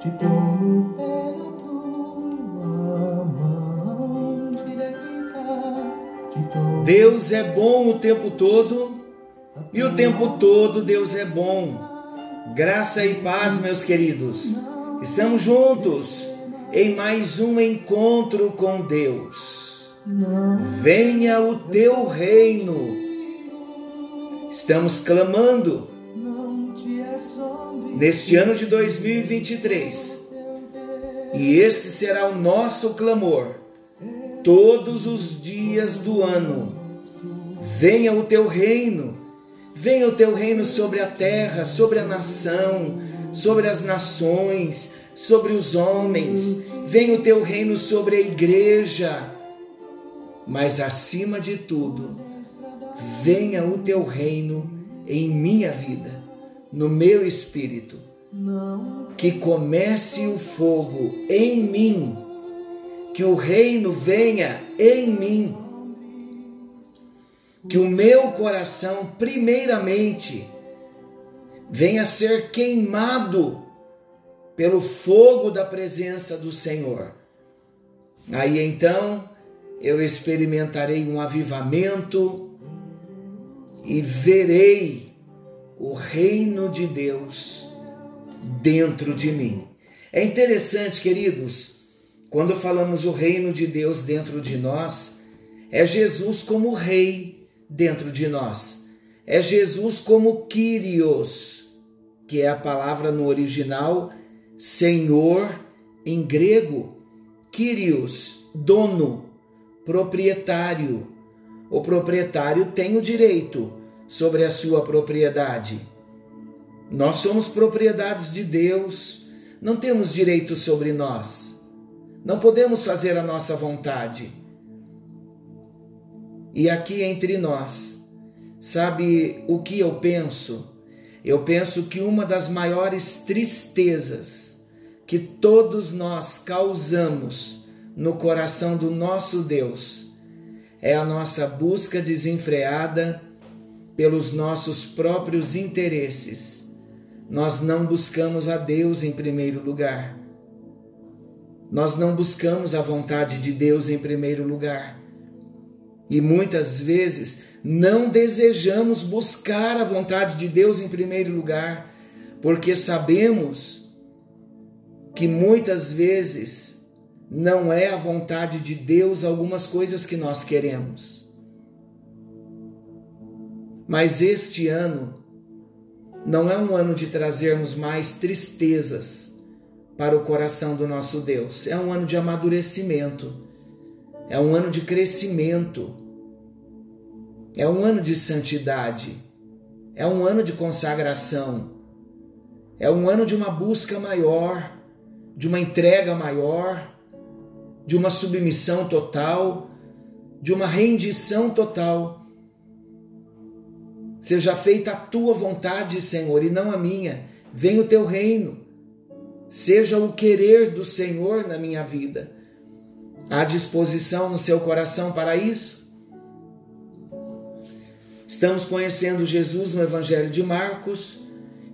te tomo pela tua mão direita. Deus é bom o tempo todo e o tempo todo Deus é bom. Graça e paz, meus queridos. Estamos juntos em mais um encontro com Deus. Venha o teu reino. Estamos clamando neste ano de 2023. E esse será o nosso clamor todos os dias do ano. Venha o teu reino, venha o teu reino sobre a terra, sobre a nação, sobre as nações, sobre os homens, venha o teu reino sobre a igreja. Mas acima de tudo, venha o teu reino em minha vida, no meu espírito. Não. Que comece o fogo em mim, que o reino venha em mim, que o meu coração, primeiramente, venha ser queimado pelo fogo da presença do Senhor. Aí então eu experimentarei um avivamento e verei o reino de Deus dentro de mim. É interessante, queridos, quando falamos o reino de Deus dentro de nós, é Jesus como rei dentro de nós. É Jesus como Kyrios, que é a palavra no original Senhor em grego. Kyrios, dono, proprietário. O proprietário tem o direito sobre a sua propriedade. Nós somos propriedades de Deus, não temos direito sobre nós, não podemos fazer a nossa vontade. E aqui entre nós, sabe o que eu penso? Eu penso que uma das maiores tristezas que todos nós causamos no coração do nosso Deus é a nossa busca desenfreada pelos nossos próprios interesses. Nós não buscamos a Deus em primeiro lugar. Nós não buscamos a vontade de Deus em primeiro lugar. E muitas vezes não desejamos buscar a vontade de Deus em primeiro lugar, porque sabemos que muitas vezes não é a vontade de Deus algumas coisas que nós queremos. Mas este ano não é um ano de trazermos mais tristezas para o coração do nosso Deus. É um ano de amadurecimento. É um ano de crescimento. É um ano de santidade. É um ano de consagração. É um ano de uma busca maior, de uma entrega maior, de uma submissão total, de uma rendição total. Seja feita a tua vontade, Senhor, e não a minha. Venha o teu reino. Seja o querer do Senhor na minha vida. Há disposição no seu coração para isso? Estamos conhecendo Jesus no Evangelho de Marcos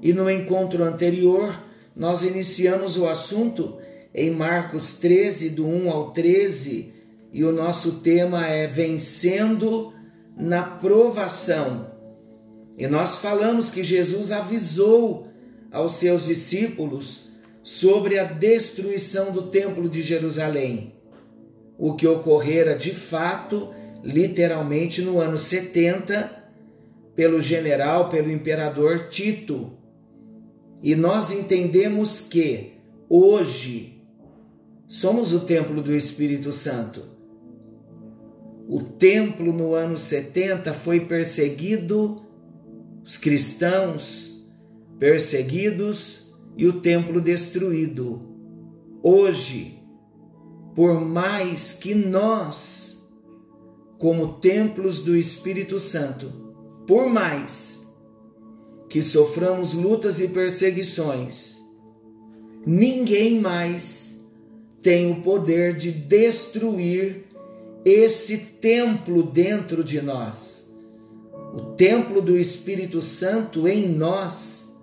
e no encontro anterior nós iniciamos o assunto em Marcos 13, do 1 ao 13, e o nosso tema é Vencendo na Provação. E nós falamos que Jesus avisou aos seus discípulos sobre a destruição do Templo de Jerusalém, o que ocorrera de fato, literalmente, no ano 70, pelo general, pelo imperador Tito. E nós entendemos que hoje somos o templo do Espírito Santo. O templo no ano 70 foi perseguido, os cristãos perseguidos e o templo destruído. Hoje, por mais que nós, como templos do Espírito Santo, por mais que soframos lutas e perseguições, ninguém mais tem o poder de destruir esse templo dentro de nós. O templo do Espírito Santo em nós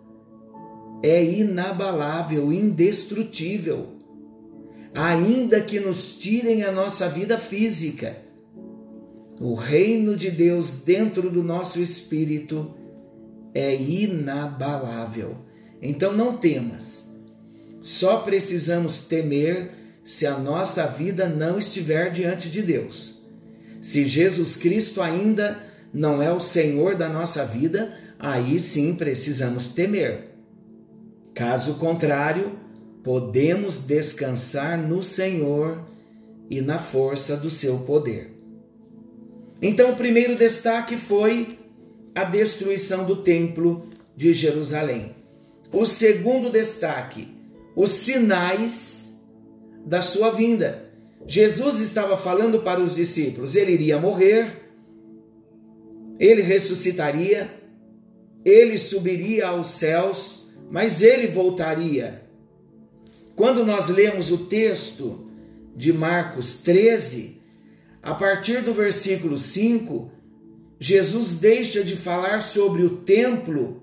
é inabalável, indestrutível. Ainda que nos tirem a nossa vida física, o reino de Deus dentro do nosso espírito é inabalável. Então não temas. Só precisamos temer se a nossa vida não estiver diante de Deus. Se Jesus Cristo ainda não é o Senhor da nossa vida, aí sim precisamos temer. Caso contrário, podemos descansar no Senhor e na força do seu poder. Então, o primeiro destaque foi a destruição do templo de Jerusalém. O segundo destaque, os sinais da sua vinda. Jesus estava falando para os discípulos: ele iria morrer, ele ressuscitaria, ele subiria aos céus, mas ele voltaria. Quando nós lemos o texto de Marcos 13, a partir do versículo 5, Jesus deixa de falar sobre o templo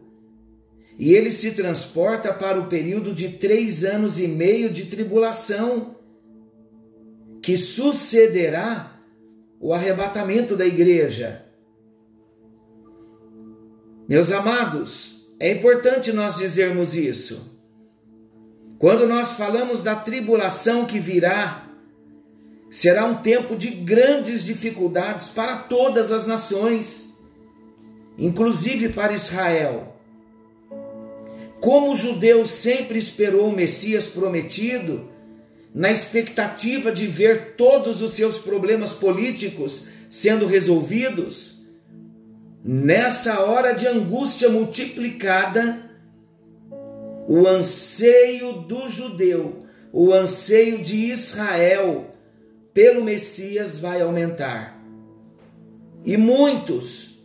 e ele se transporta para o período de três anos e meio de tribulação, que sucederá o arrebatamento da igreja. Meus amados, é importante nós dizermos isso. Quando nós falamos da tribulação que virá, será um tempo de grandes dificuldades para todas as nações, inclusive para Israel. Como o judeu sempre esperou o Messias prometido, na expectativa de ver todos os seus problemas políticos sendo resolvidos, nessa hora de angústia multiplicada, o anseio do judeu, o anseio de Israel pelo Messias vai aumentar. E muitos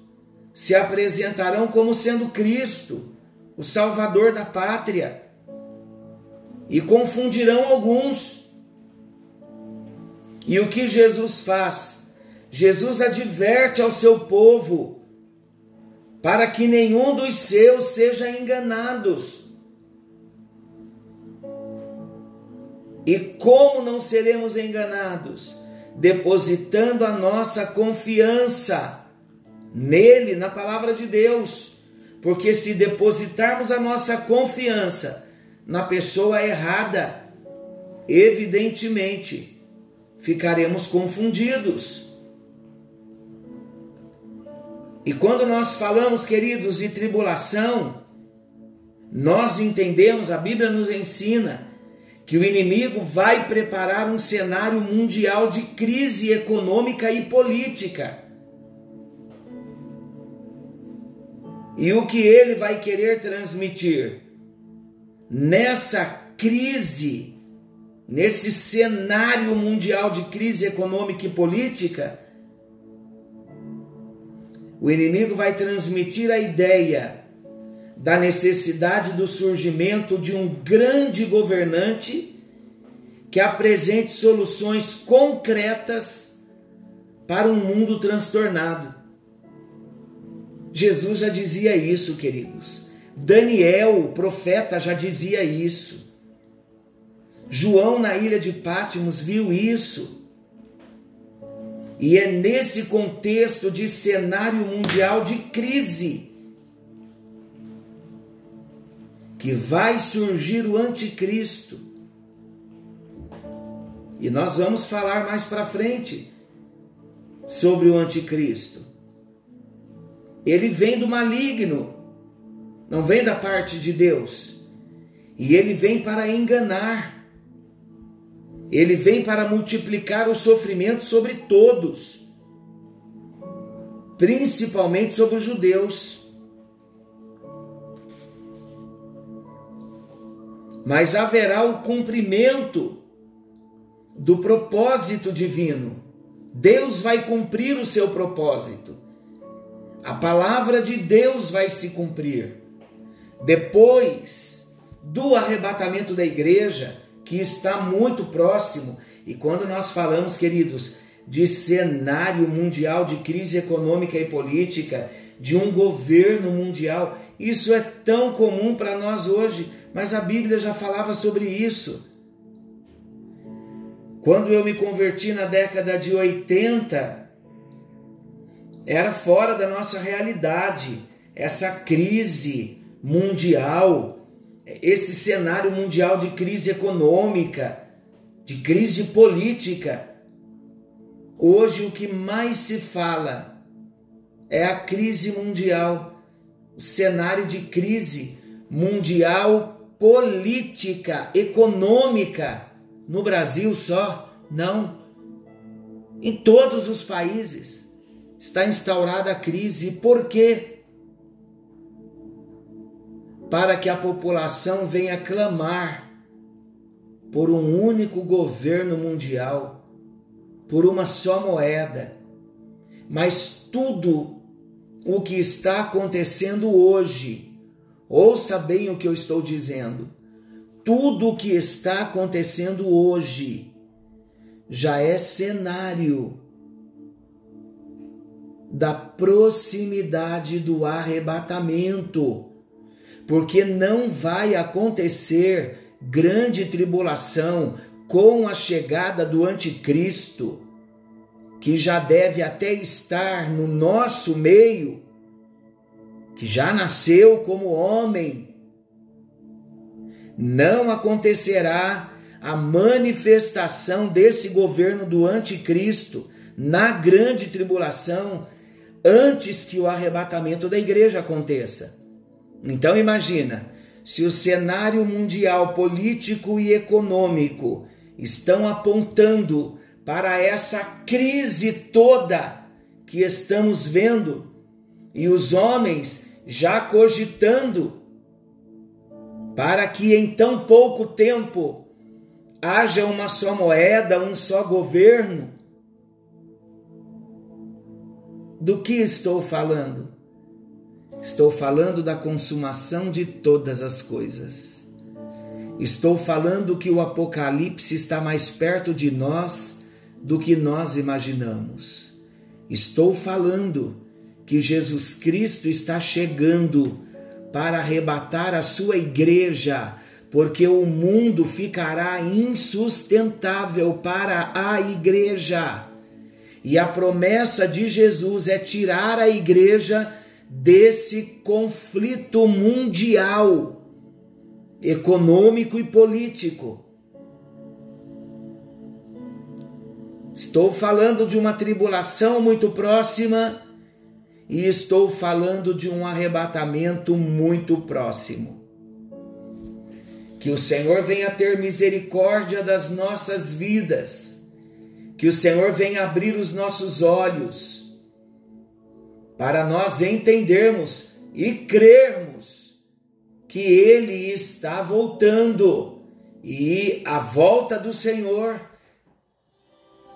se apresentarão como sendo Cristo o Salvador da pátria, e confundirão alguns. E o que Jesus faz? Jesus adverte ao seu povo para que nenhum dos seus seja enganados. E como não seremos enganados? Depositando a nossa confiança nele, na palavra de Deus porque se depositarmos a nossa confiança na pessoa errada, evidentemente ficaremos confundidos. E quando nós falamos, queridos, de tribulação, nós entendemos, a Bíblia nos ensina, que o inimigo vai preparar um cenário mundial de crise econômica e política. E o que ele vai querer transmitir nessa crise, nesse cenário mundial de crise econômica e política, o inimigo vai transmitir a ideia da necessidade do surgimento de um grande governante que apresente soluções concretas para um mundo transtornado. Jesus já dizia isso, queridos. Daniel, o profeta, já dizia isso. João, na ilha de Pátimos, viu isso. E é nesse contexto de cenário mundial de crise que vai surgir o anticristo. E nós vamos falar mais para frente sobre o anticristo. Ele vem do maligno, não vem da parte de Deus. E ele vem para enganar. Ele vem para multiplicar o sofrimento sobre todos, principalmente sobre os judeus. Mas haverá o cumprimento do propósito divino. Deus vai cumprir o seu propósito a palavra de Deus vai se cumprir. Depois do arrebatamento da igreja, que está muito próximo, e quando nós falamos, queridos, de cenário mundial de crise econômica e política, de um governo mundial, isso é tão comum para nós hoje. Mas a Bíblia já falava sobre isso. Quando eu me converti na década de 80, era fora da nossa realidade essa crise mundial, esse cenário mundial de crise econômica, de crise política. Hoje o que mais se fala é a crise mundial, o cenário de crise mundial política, econômica. No Brasil só? Não. Em todos os países está instaurada a crise. Por quê? Para que a população venha clamar por um único governo mundial, por uma só moeda. Mas tudo o que está acontecendo hoje, ouça bem o que eu estou dizendo, tudo o que está acontecendo hoje já é cenário da proximidade do arrebatamento, porque não vai acontecer grande tribulação com a chegada do Anticristo, que já deve até estar no nosso meio, que já nasceu como homem. Não acontecerá a manifestação desse governo do Anticristo na grande tribulação antes que o arrebatamento da igreja aconteça. Então imagina, se o cenário mundial político e econômico estão apontando para essa crise toda que estamos vendo e os homens já cogitando para que em tão pouco tempo haja uma só moeda, um só governo. Do que estou falando? Estou falando da consumação de todas as coisas. Estou falando que o Apocalipse está mais perto de nós do que nós imaginamos. Estou falando que Jesus Cristo está chegando para arrebatar a sua igreja, porque o mundo ficará insustentável para a igreja. E a promessa de Jesus é tirar a igreja desse conflito mundial, econômico e político. Estou falando de uma tribulação muito próxima e estou falando de um arrebatamento muito próximo. Que o Senhor venha ter misericórdia das nossas vidas, que o Senhor venha abrir os nossos olhos para nós entendermos e crermos que Ele está voltando e a volta do Senhor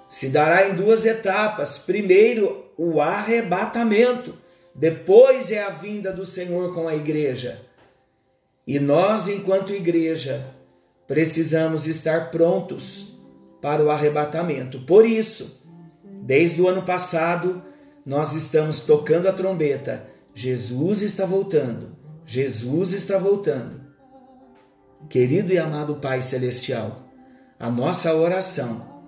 se dará em duas etapas. Primeiro, o arrebatamento, depois é a vinda do Senhor com a igreja. E nós, enquanto igreja, precisamos estar prontos para o arrebatamento. Por isso, desde o ano passado, nós estamos tocando a trombeta. Jesus está voltando. Jesus está voltando. Querido e amado Pai Celestial, a nossa oração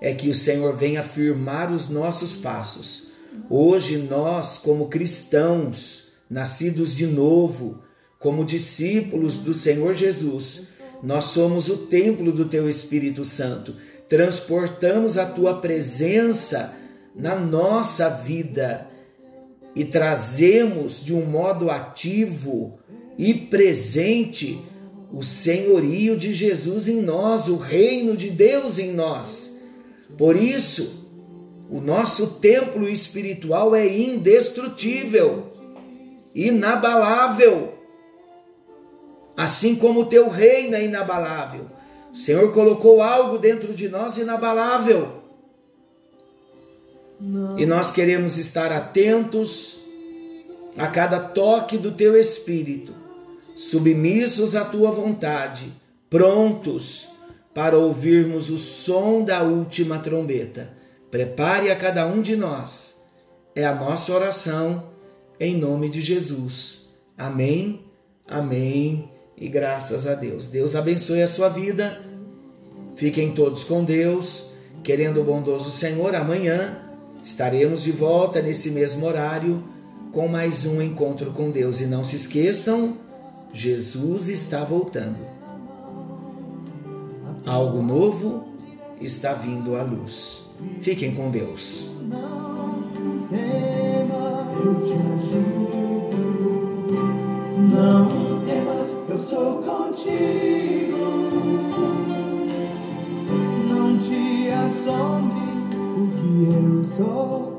é que o Senhor venha firmar os nossos passos. Hoje, nós, como cristãos, nascidos de novo, como discípulos do Senhor Jesus, nós somos o templo do Teu Espírito Santo. Transportamos a Tua presença na nossa vida e trazemos de um modo ativo e presente o senhorio de Jesus em nós, o reino de Deus em nós. Por isso, o nosso templo espiritual é indestrutível, inabalável, assim como o teu reino é inabalável. O Senhor colocou algo dentro de nós inabalável e nós queremos estar atentos a cada toque do teu espírito, submissos à tua vontade, prontos para ouvirmos o som da última trombeta. Prepare a cada um de nós. É a nossa oração em nome de Jesus. Amém, amém e graças a Deus. Deus abençoe a sua vida. Fiquem todos com Deus. Querendo o bondoso Senhor, amanhã estaremos de volta nesse mesmo horário com mais um encontro com Deus. E não se esqueçam, Jesus está voltando. Algo novo está vindo à luz. Fiquem com Deus. Não temas, eu te ajudo. Não temas, eu sou contigo. Não te assombres, soul.